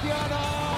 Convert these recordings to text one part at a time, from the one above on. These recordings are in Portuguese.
Cristiano!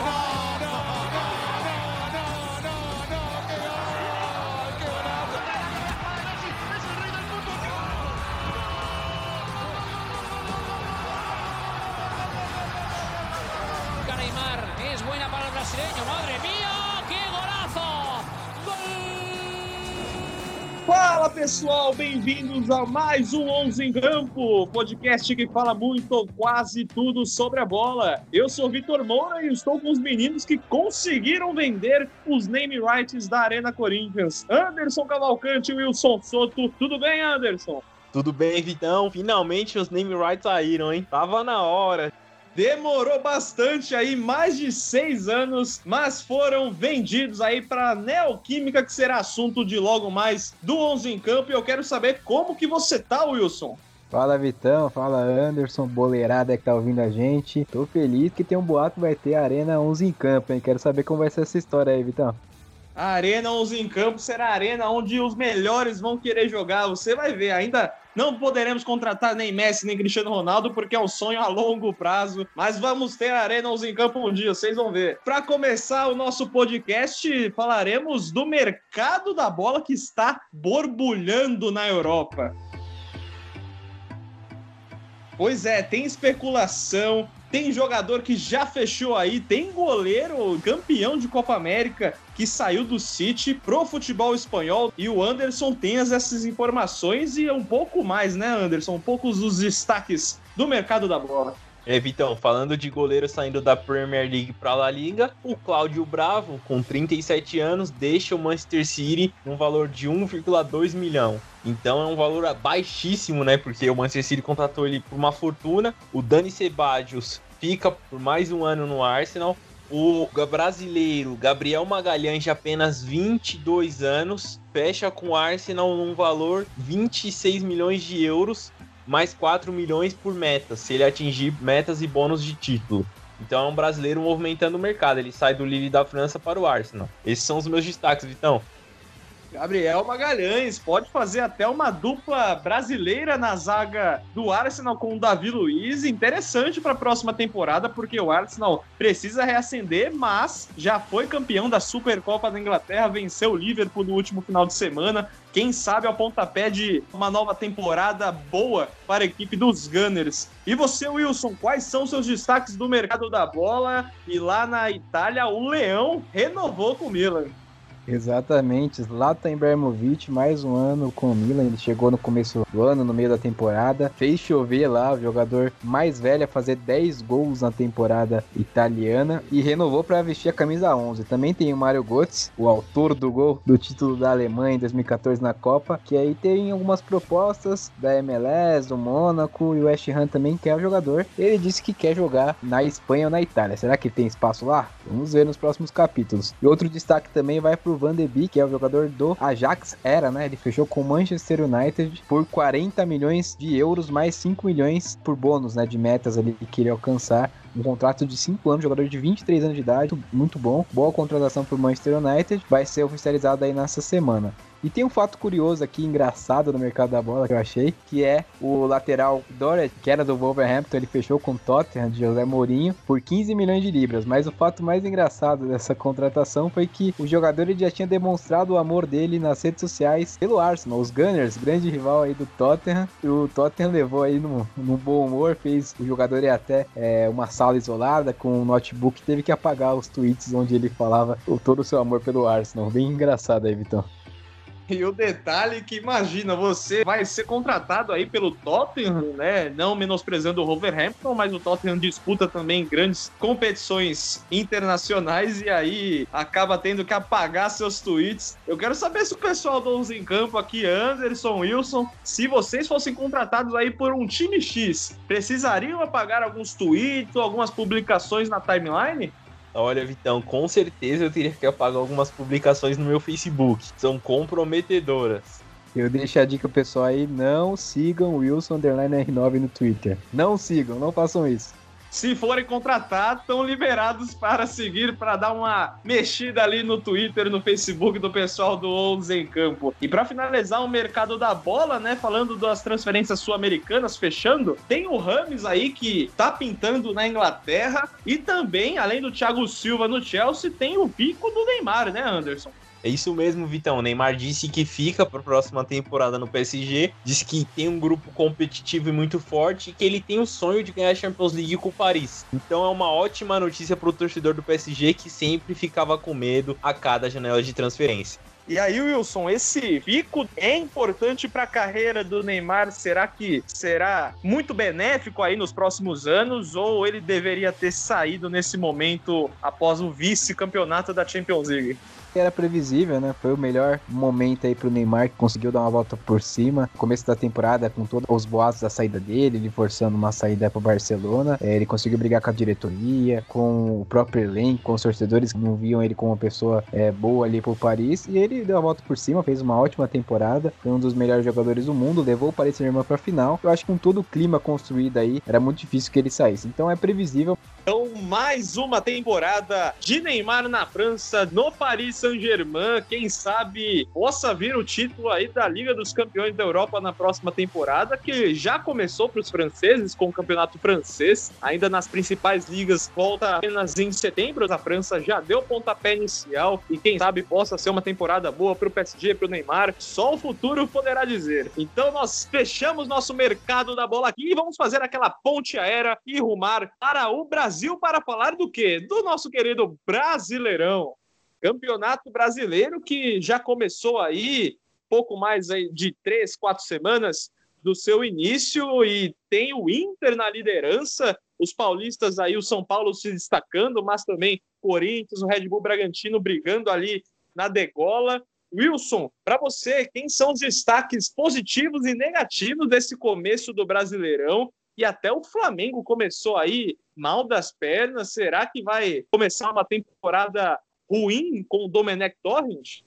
Fala pessoal, bem-vindos a mais um 11 em Campo, podcast que fala muito ou quase tudo sobre a bola. Eu sou Vitor Moura e estou com os meninos que conseguiram vender os name rights da Arena Corinthians. Anderson Cavalcante e Wilson Soto. Tudo bem, Anderson? Tudo bem, Vitão? Finalmente os name rights saíram, hein? Tava na hora. Demorou bastante aí, mais de seis anos, mas foram vendidos aí para Neoquímica, que será assunto de logo mais do 11 em Campo. E eu quero saber como que você tá, Wilson. Fala Vitão, fala Anderson, boleirada que tá ouvindo a gente. Tô feliz que tem um boato que vai ter a Arena 11 em campo, hein? Quero saber como vai ser essa história aí, Vitão. A Arena 11 em campo será a arena onde os melhores vão querer jogar. Você vai ver, ainda não poderemos contratar nem Messi nem Cristiano Ronaldo porque é um sonho a longo prazo, mas vamos ter a Arena 11 em campo um dia, vocês vão ver. Para começar o nosso podcast, falaremos do mercado da bola que está borbulhando na Europa. Pois é, tem especulação, tem jogador que já fechou aí, tem goleiro campeão de Copa América que saiu do City pro futebol espanhol e o Anderson tem essas informações e um pouco mais, né, Anderson? Um pouco dos destaques do mercado da bola. É, Vitão, falando de goleiro saindo da Premier League para La Liga, o Cláudio Bravo, com 37 anos, deixa o Manchester City num valor de 1,2 milhão. Então é um valor baixíssimo, né? Porque o Manchester City contratou ele por uma fortuna. O Dani Ceballos fica por mais um ano no Arsenal. O brasileiro Gabriel Magalhães, de apenas 22 anos, fecha com o Arsenal num valor 26 milhões de euros mais 4 milhões por meta, se ele atingir metas e bônus de título. Então é um brasileiro movimentando o mercado. Ele sai do Lille da França para o Arsenal. Esses são os meus destaques, Vitão. Gabriel Magalhães pode fazer até uma dupla brasileira na zaga do Arsenal com o Davi Luiz. Interessante para a próxima temporada, porque o Arsenal precisa reacender, mas já foi campeão da Supercopa da Inglaterra, venceu o Liverpool no último final de semana. Quem sabe ao pontapé de uma nova temporada boa para a equipe dos Gunners. E você, Wilson, quais são seus destaques do mercado da bola? E lá na Itália, o Leão renovou com o Milan. Exatamente, Zlatan Ibrahimovic, mais um ano com o Milan, ele chegou no começo do ano, no meio da temporada, fez chover lá, o jogador mais velho a fazer 10 gols na temporada italiana e renovou para vestir a camisa 11. Também tem o Mario Götze, o autor do gol do título da Alemanha em 2014 na Copa, que aí tem algumas propostas da MLS, do Mônaco e o West Ham também quer o jogador. Ele disse que quer jogar na Espanha ou na Itália. Será que tem espaço lá? Vamos ver nos próximos capítulos. E outro destaque também vai pro Van de Beek, que é o jogador do Ajax, era, né? Ele fechou com o Manchester United por 40 milhões de euros, mais 5 milhões por bônus, né? De metas ali que queria alcançar um contrato de 5 anos, jogador de 23 anos de idade, muito bom. Boa contratação para o Manchester United, vai ser oficializado aí nessa semana. E tem um fato curioso aqui, engraçado no mercado da bola que eu achei, que é o lateral Doret, que era do Wolverhampton, ele fechou com o Tottenham de José Mourinho por 15 milhões de libras. Mas o fato mais engraçado dessa contratação foi que o jogador ele já tinha demonstrado o amor dele nas redes sociais pelo Arsenal, os Gunners, grande rival aí do Tottenham. E o Tottenham levou aí no, no bom humor, fez o jogador ir até é, uma sala isolada com um notebook, teve que apagar os tweets onde ele falava todo o seu amor pelo Arsenal. Bem engraçado aí, Vitão. E o detalhe que imagina, você vai ser contratado aí pelo Tottenham, né? Não menosprezando o Wolverhampton, mas o Tottenham disputa também grandes competições internacionais e aí acaba tendo que apagar seus tweets. Eu quero saber se o pessoal do 11 em campo aqui, Anderson, Wilson, se vocês fossem contratados aí por um time X, precisariam apagar alguns tweets, algumas publicações na timeline? Olha, Vitão, com certeza eu teria que apagar algumas publicações no meu Facebook. São comprometedoras. Eu deixo a dica pessoal aí, não sigam Wilson R9 no Twitter. Não sigam, não façam isso. Se forem contratar, estão liberados para seguir, para dar uma mexida ali no Twitter, no Facebook do pessoal do 11 em campo. E para finalizar o mercado da bola, né, falando das transferências sul-americanas fechando, tem o Rames aí que tá pintando na Inglaterra e também, além do Thiago Silva no Chelsea, tem o pico do Neymar, né, Anderson? É isso mesmo, Vitão. O Neymar disse que fica para a próxima temporada no PSG. Disse que tem um grupo competitivo e muito forte e que ele tem o sonho de ganhar a Champions League com o Paris. Então é uma ótima notícia para o torcedor do PSG que sempre ficava com medo a cada janela de transferência. E aí, Wilson, esse pico é importante para a carreira do Neymar? Será que será muito benéfico aí nos próximos anos ou ele deveria ter saído nesse momento após o vice-campeonato da Champions League? Era previsível, né? Foi o melhor momento aí pro Neymar, que conseguiu dar uma volta por cima. Começo da temporada, com todos os boatos da saída dele, ele forçando uma saída pro Barcelona. É, ele conseguiu brigar com a diretoria, com o próprio elenco, com os torcedores que não viam ele como uma pessoa é, boa ali pro Paris. E ele deu a volta por cima, fez uma ótima temporada. Foi um dos melhores jogadores do mundo, levou o Paris Saint-Germain pra final. Eu acho que com todo o clima construído aí, era muito difícil que ele saísse. Então é previsível. Mais uma temporada de Neymar na França, no Paris Saint-Germain. Quem sabe possa vir o título aí da Liga dos Campeões da Europa na próxima temporada, que já começou para os franceses com o campeonato francês. Ainda nas principais ligas, volta apenas em setembro. A França já deu pontapé inicial e quem sabe possa ser uma temporada boa para o PSG, para o Neymar. Só o futuro poderá dizer. Então, nós fechamos nosso mercado da bola aqui e vamos fazer aquela ponte aérea e rumar para o Brasil. Brasil falar do quê? Do nosso querido Brasileirão. Campeonato Brasileiro que já começou aí pouco mais de três, quatro semanas do seu início e tem o Inter na liderança, os paulistas aí, o São Paulo se destacando, mas também Corinthians, o Red Bull Bragantino brigando ali na degola. Wilson, para você, quem são os destaques positivos e negativos desse começo do Brasileirão? e até o Flamengo começou aí mal das pernas. Será que vai começar uma temporada ruim com o Domenech Torrent?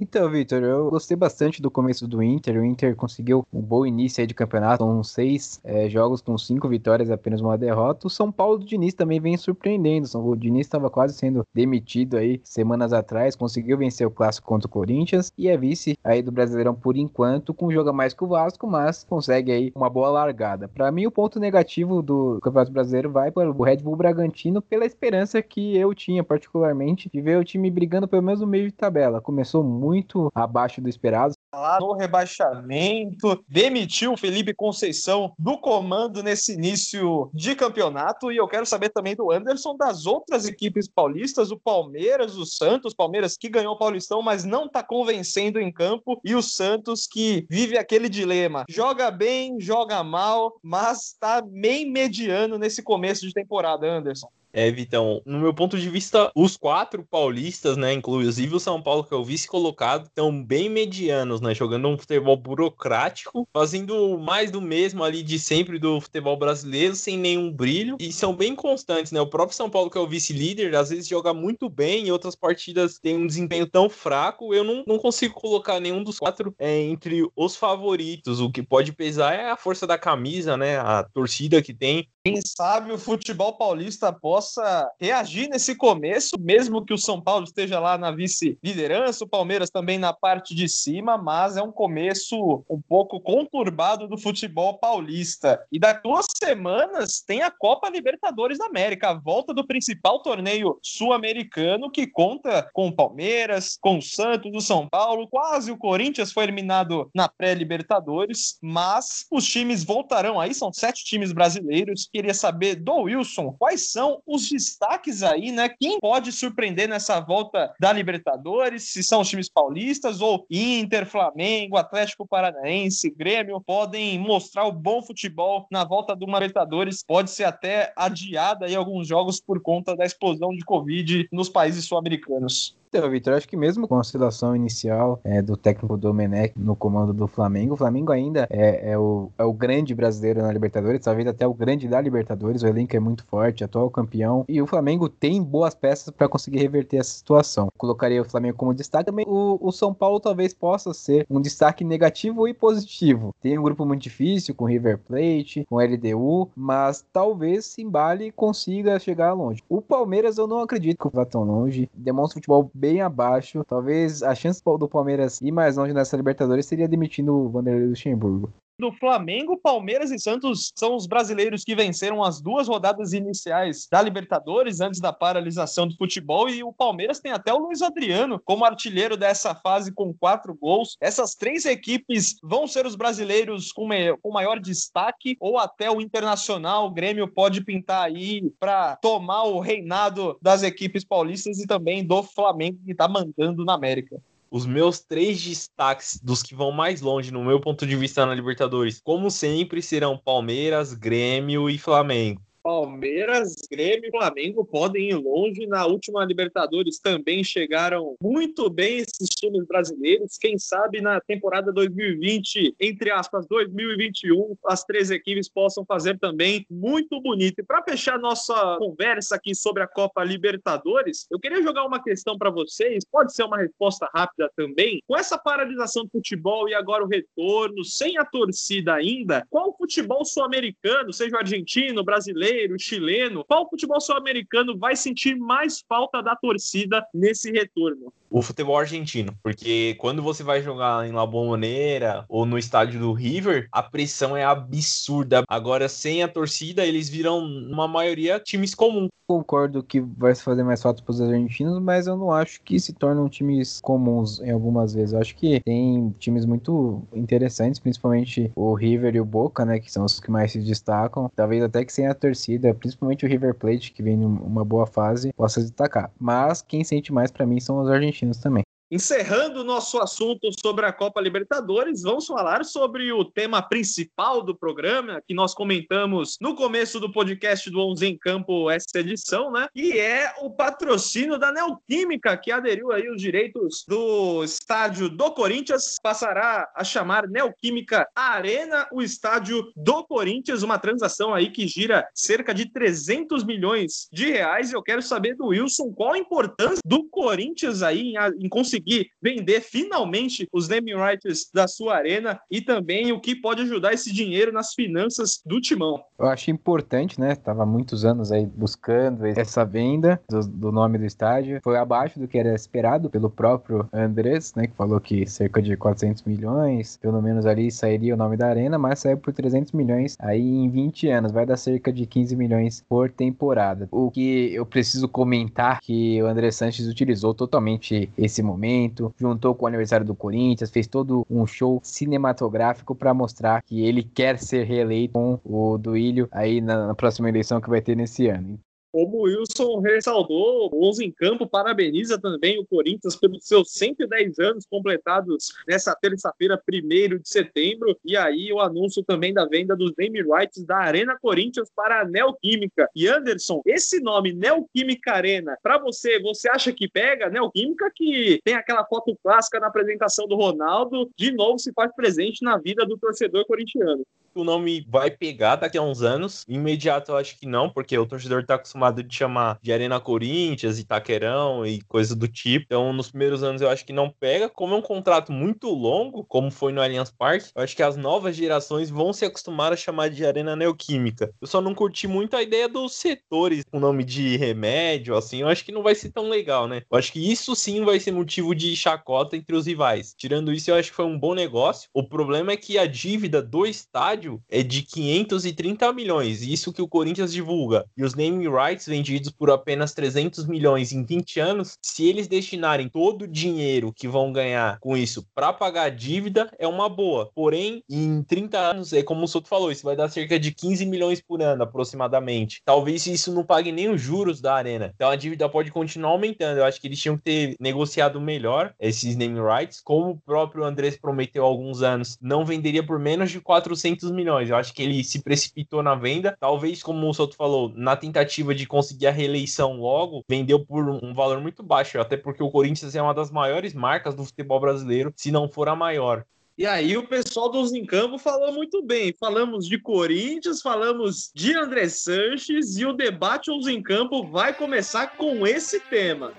Então, Vitor, eu gostei bastante do começo do Inter. O Inter conseguiu um bom início de campeonato, com seis é, jogos com cinco vitórias, apenas uma derrota. O São Paulo do Diniz também vem surpreendendo. O Diniz estava quase sendo demitido aí semanas atrás, conseguiu vencer o clássico contra o Corinthians e é vice aí do Brasileirão por enquanto, com joga mais que o Vasco, mas consegue aí uma boa largada. Para mim, o ponto negativo do Campeonato Brasileiro vai para o Red Bull Bragantino pela esperança que eu tinha, particularmente, de ver o time brigando pelo menos no meio de tabela. Começou muito muito abaixo do esperado. Lá no rebaixamento, demitiu o Felipe Conceição do comando nesse início de campeonato. E eu quero saber também do Anderson das outras equipes paulistas, o Palmeiras, o Santos, Palmeiras que ganhou o Paulistão, mas não está convencendo em campo, e o Santos que vive aquele dilema: joga bem, joga mal, mas está meio mediano nesse começo de temporada, Anderson. É, Vitão, no meu ponto de vista, os quatro paulistas, né, inclusive o São Paulo, que é o vice-colocado, estão bem medianos, né, jogando um futebol burocrático, fazendo mais do mesmo ali de sempre do futebol brasileiro, sem nenhum brilho, e são bem constantes, né, o próprio São Paulo, que é o vice-líder, às vezes joga muito bem, em outras partidas tem um desempenho tão fraco, eu não, não consigo colocar nenhum dos quatro é, entre os favoritos, o que pode pesar é a força da camisa, né, a torcida que tem, quem sabe o futebol paulista possa reagir nesse começo, mesmo que o São Paulo esteja lá na vice-liderança, o Palmeiras também na parte de cima, mas é um começo um pouco conturbado do futebol paulista. E daqui duas semanas tem a Copa Libertadores da América, a volta do principal torneio sul-americano que conta com o Palmeiras, com o Santos, o São Paulo, quase o Corinthians foi eliminado na pré-Libertadores, mas os times voltarão aí, são sete times brasileiros queria saber do Wilson quais são os destaques aí, né? Quem pode surpreender nessa volta da Libertadores? Se são os times paulistas ou Inter, Flamengo, Atlético Paranaense, Grêmio podem mostrar o bom futebol na volta do Libertadores. Pode ser até adiada aí alguns jogos por conta da explosão de Covid nos países sul-americanos. Então, Vitor, acho que mesmo com a oscilação inicial é, do técnico Domenech no comando do Flamengo, o Flamengo ainda é, é, o, é o grande brasileiro na Libertadores, talvez até o grande da Libertadores, o elenco é muito forte, atual campeão, e o Flamengo tem boas peças para conseguir reverter essa situação. Colocaria o Flamengo como destaque, também o, o São Paulo talvez possa ser um destaque negativo e positivo. Tem um grupo muito difícil com River Plate, com LDU, mas talvez Simbali consiga chegar longe. O Palmeiras eu não acredito que vá tão longe, demonstra futebol bem abaixo. Talvez a chance do Palmeiras ir mais longe nessa Libertadores seria demitindo o Vanderlei Luxemburgo do Flamengo, Palmeiras e Santos são os brasileiros que venceram as duas rodadas iniciais da Libertadores antes da paralisação do futebol e o Palmeiras tem até o Luiz Adriano como artilheiro dessa fase com quatro gols. Essas três equipes vão ser os brasileiros com, com maior destaque ou até o Internacional, o Grêmio pode pintar aí para tomar o reinado das equipes paulistas e também do Flamengo que está mandando na América os meus três destaques dos que vão mais longe, no meu ponto de vista na Libertadores, como sempre, serão Palmeiras, Grêmio e Flamengo. Palmeiras, Grêmio e Flamengo podem ir longe. Na última Libertadores também chegaram muito bem esses times brasileiros. Quem sabe na temporada 2020, entre aspas, 2021, as três equipes possam fazer também muito bonito. E para fechar nossa conversa aqui sobre a Copa Libertadores, eu queria jogar uma questão para vocês. Pode ser uma resposta rápida também. Com essa paralisação do futebol e agora o retorno, sem a torcida ainda, qual futebol sul-americano, seja o argentino, brasileiro, brasileiro, chileno, qual futebol sul-americano vai sentir mais falta da torcida nesse retorno? o futebol argentino, porque quando você vai jogar em La Bombonera ou no estádio do River, a pressão é absurda. Agora, sem a torcida, eles viram, uma maioria, times comuns. Concordo que vai se fazer mais falta para os argentinos, mas eu não acho que se tornam times comuns em algumas vezes. Eu acho que tem times muito interessantes, principalmente o River e o Boca, né, que são os que mais se destacam. Talvez até que sem a torcida, principalmente o River Plate, que vem numa boa fase, possa destacar. Mas quem sente mais para mim são os argentinos também. Encerrando o nosso assunto sobre a Copa Libertadores, vamos falar sobre o tema principal do programa, que nós comentamos no começo do podcast do Onze em Campo, essa edição, né? E é o patrocínio da Neoquímica, que aderiu aí os direitos do estádio do Corinthians, passará a chamar Neoquímica Arena, o estádio do Corinthians, uma transação aí que gira cerca de 300 milhões de reais. Eu quero saber do Wilson qual a importância do Corinthians aí em conseguir conseguir vender finalmente os naming rights da sua arena e também o que pode ajudar esse dinheiro nas finanças do Timão. Eu acho importante, né? Tava muitos anos aí buscando essa venda do, do nome do estádio. Foi abaixo do que era esperado pelo próprio Andrés, né? Que falou que cerca de 400 milhões, pelo menos ali sairia o nome da arena, mas saiu por 300 milhões aí em 20 anos. Vai dar cerca de 15 milhões por temporada. O que eu preciso comentar que o André Sanches utilizou totalmente esse momento momento, juntou com o aniversário do Corinthians, fez todo um show cinematográfico para mostrar que ele quer ser reeleito com o Duílio aí na, na próxima eleição que vai ter nesse ano. Como o Wilson ressaltou, o 11 em campo parabeniza também o Corinthians pelos seus 110 anos completados nessa terça-feira, 1 de setembro. E aí o anúncio também da venda dos name rights da Arena Corinthians para a Neoquímica. E Anderson, esse nome Neoquímica Arena, para você, você acha que pega? Neoquímica que tem aquela foto clássica na apresentação do Ronaldo, de novo se faz presente na vida do torcedor corintiano o nome vai pegar daqui a uns anos. Imediato eu acho que não, porque o torcedor tá acostumado de chamar de Arena Corinthians, Itaquerão e coisa do tipo. Então, nos primeiros anos eu acho que não pega. Como é um contrato muito longo, como foi no Allianz Parque, eu acho que as novas gerações vão se acostumar a chamar de Arena Neoquímica. Eu só não curti muito a ideia dos setores com nome de remédio, assim. Eu acho que não vai ser tão legal, né? Eu acho que isso sim vai ser motivo de chacota entre os rivais. Tirando isso, eu acho que foi um bom negócio. O problema é que a dívida do estádio estádio é de 530 milhões, isso que o Corinthians divulga, e os name rights vendidos por apenas 300 milhões em 20 anos, se eles destinarem todo o dinheiro que vão ganhar com isso para pagar a dívida, é uma boa. Porém, em 30 anos, é como o Soto falou, isso vai dar cerca de 15 milhões por ano, aproximadamente. Talvez isso não pague nem os juros da arena. Então a dívida pode continuar aumentando. Eu acho que eles tinham que ter negociado melhor esses name rights, como o próprio Andrés prometeu há alguns anos, não venderia por menos de 400 milhões. Eu acho que ele se precipitou na venda. Talvez, como o Soto falou, na tentativa de conseguir a reeleição logo, vendeu por um valor muito baixo. Até porque o Corinthians é uma das maiores marcas do futebol brasileiro, se não for a maior. E aí o pessoal dos em campo falou muito bem. Falamos de Corinthians, falamos de André Sanches e o debate aos em campo vai começar com esse tema.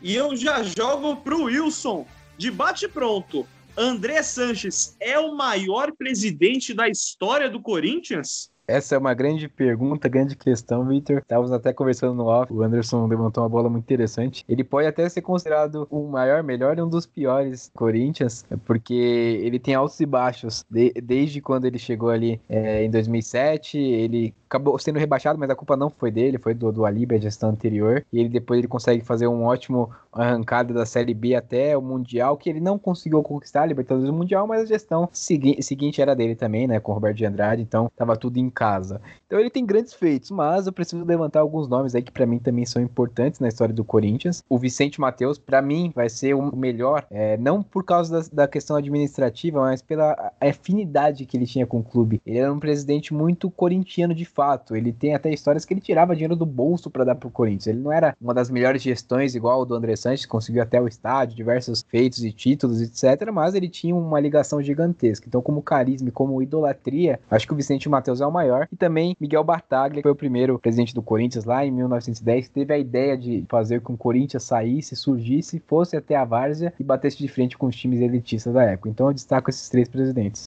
E eu já jogo pro Wilson. Debate pronto. André Sanches é o maior presidente da história do Corinthians? Essa é uma grande pergunta, grande questão, Victor. Estávamos até conversando no off, o Anderson levantou uma bola muito interessante. Ele pode até ser considerado o maior, melhor e um dos piores Corinthians, porque ele tem altos e baixos. De, desde quando ele chegou ali é, em 2007, ele acabou sendo rebaixado, mas a culpa não foi dele, foi do, do Alibi, a gestão anterior. E ele depois ele consegue fazer um ótimo arrancada da Série B até o Mundial, que ele não conseguiu conquistar a Libertadores do Mundial, mas a gestão segui seguinte era dele também, né, com o Roberto de Andrade, então tava tudo em casa. Então ele tem grandes feitos, mas eu preciso levantar alguns nomes aí que para mim também são importantes na história do Corinthians. O Vicente Matheus, para mim, vai ser o melhor, é, não por causa da, da, questão administrativa, mas pela afinidade que ele tinha com o clube. Ele era um presidente muito corintiano de fato. Ele tem até histórias que ele tirava dinheiro do bolso para dar pro Corinthians. Ele não era uma das melhores gestões igual o do André Sanches, conseguiu até o estádio, diversos feitos e títulos, etc. Mas ele tinha uma ligação gigantesca. Então, como carisma e como idolatria, acho que o Vicente Matheus é o maior. E também Miguel Bartaglia, que foi o primeiro presidente do Corinthians lá em 1910, teve a ideia de fazer com que o Corinthians saísse, surgisse, fosse até a várzea e batesse de frente com os times elitistas da época. Então, eu destaco esses três presidentes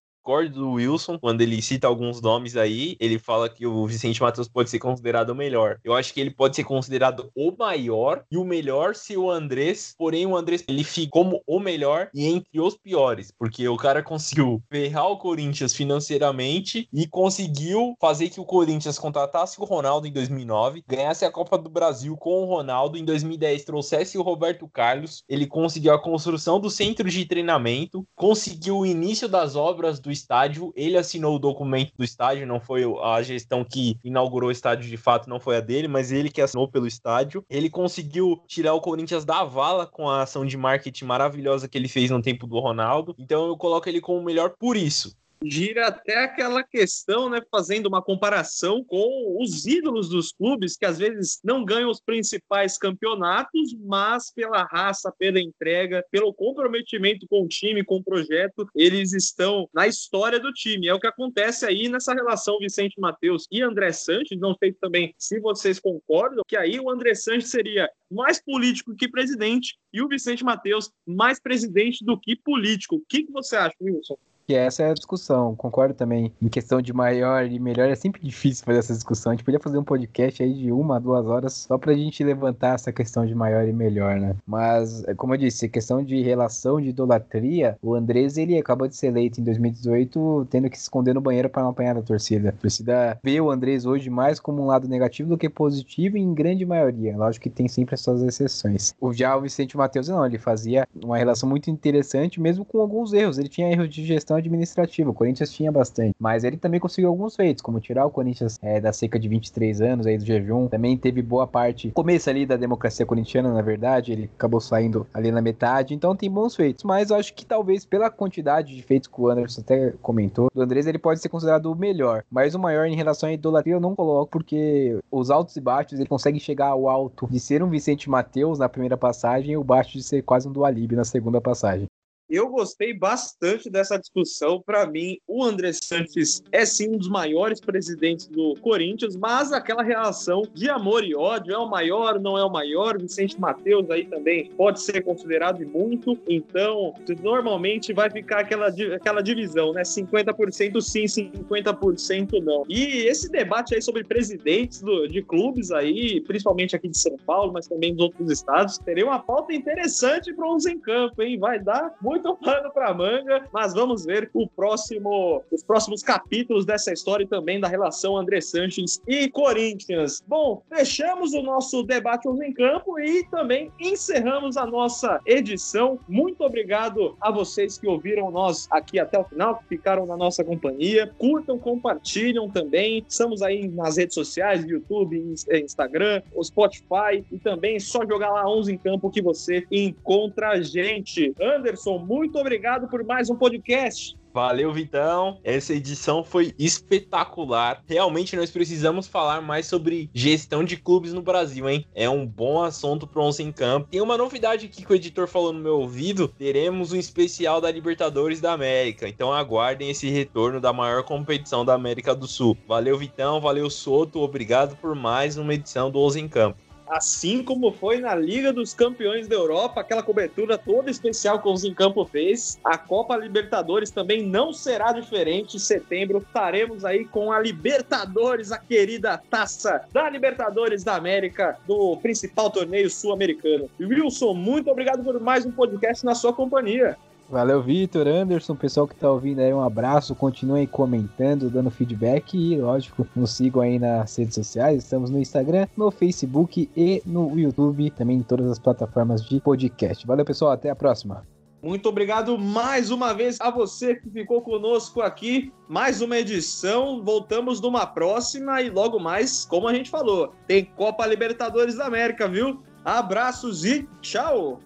do Wilson quando ele cita alguns nomes aí. Ele fala que o Vicente Matheus pode ser considerado o melhor. Eu acho que ele pode ser considerado o maior e o melhor se o Andrés, porém o Andrés ele fica como o melhor e entre os piores, porque o cara conseguiu ferrar o Corinthians financeiramente e conseguiu fazer que o Corinthians contratasse o Ronaldo em 2009, ganhasse a Copa do Brasil com o Ronaldo em 2010, trouxesse o Roberto Carlos, ele conseguiu a construção do centro de treinamento, conseguiu o início das obras do estádio. Ele assinou o documento do estádio, não foi a gestão que inaugurou o estádio de fato, não foi a dele, mas ele que assinou pelo estádio. Ele conseguiu tirar o Corinthians da vala com a ação de marketing maravilhosa que ele fez no tempo do Ronaldo. Então eu coloco ele como o melhor por isso gira até aquela questão, né, fazendo uma comparação com os ídolos dos clubes que às vezes não ganham os principais campeonatos, mas pela raça, pela entrega, pelo comprometimento com o time, com o projeto, eles estão na história do time. É o que acontece aí nessa relação Vicente Matheus e André Sanches. Não sei também se vocês concordam que aí o André Sanches seria mais político que presidente e o Vicente Matheus mais presidente do que político. O que, que você acha, Wilson? Que essa é a discussão. Concordo também. Em questão de maior e melhor, é sempre difícil fazer essa discussão. A gente podia fazer um podcast aí de uma, duas horas só pra gente levantar essa questão de maior e melhor, né? Mas, é como eu disse, questão de relação de idolatria, o Andrés, ele acabou de ser eleito em 2018, tendo que se esconder no banheiro para não apanhar da torcida. A torcida vê o Andrés hoje mais como um lado negativo do que positivo em grande maioria. Lógico que tem sempre as suas exceções. O já o Vicente Matheus, não, ele fazia uma relação muito interessante, mesmo com alguns erros. Ele tinha erros de gestão administrativa. O Corinthians tinha bastante. Mas ele também conseguiu alguns feitos, como tirar o Corinthians é, da seca de 23 anos aí do jejum. Também teve boa parte, começo ali da democracia corintiana, na verdade. Ele acabou saindo ali na metade. Então tem bons feitos. Mas acho que talvez pela quantidade de feitos que o Anderson até comentou, do Andrés ele pode ser considerado o melhor. Mas o maior em relação à idolatria eu não coloco, porque os altos e baixos ele consegue chegar ao alto de ser um Vicente Mateus na primeira passagem e o baixo de ser quase um Dualib na segunda passagem. Eu gostei bastante dessa discussão. Para mim, o André Santos é sim um dos maiores presidentes do Corinthians, mas aquela relação de amor e ódio é o maior, não é o maior. Vicente Matheus aí também pode ser considerado muito. Então, normalmente vai ficar aquela, aquela divisão, né? 50% sim, 50% não. E esse debate aí sobre presidentes do, de clubes aí, principalmente aqui de São Paulo, mas também dos outros estados, teria uma pauta interessante para uns em campo, hein? Vai dar muito muito pano para manga, mas vamos ver o próximo, os próximos capítulos dessa história e também da relação André Sanches e Corinthians. Bom, fechamos o nosso debate em campo e também encerramos a nossa edição. Muito obrigado a vocês que ouviram nós aqui até o final, que ficaram na nossa companhia. Curtam, compartilham também. Estamos aí nas redes sociais, YouTube, Instagram, o Spotify e também só jogar lá 11 em campo que você encontra a gente. Anderson, muito obrigado por mais um podcast. Valeu, Vitão. Essa edição foi espetacular. Realmente nós precisamos falar mais sobre gestão de clubes no Brasil, hein? É um bom assunto para Onze em Campo. Tem uma novidade aqui que o editor falou no meu ouvido. Teremos um especial da Libertadores da América. Então aguardem esse retorno da maior competição da América do Sul. Valeu, Vitão. Valeu, Soto. Obrigado por mais uma edição do Onze em Campo assim como foi na Liga dos Campeões da Europa, aquela cobertura toda especial que o Zincampo fez. A Copa Libertadores também não será diferente. Em setembro estaremos aí com a Libertadores, a querida taça da Libertadores da América, do principal torneio sul-americano. Wilson, muito obrigado por mais um podcast na sua companhia. Valeu, Vitor, Anderson, pessoal que tá ouvindo aí, um abraço. Continuem comentando, dando feedback e, lógico, nos sigam aí nas redes sociais. Estamos no Instagram, no Facebook e no YouTube, também em todas as plataformas de podcast. Valeu, pessoal, até a próxima. Muito obrigado mais uma vez a você que ficou conosco aqui. Mais uma edição. Voltamos numa próxima e logo mais, como a gente falou, tem Copa Libertadores da América, viu? Abraços e tchau!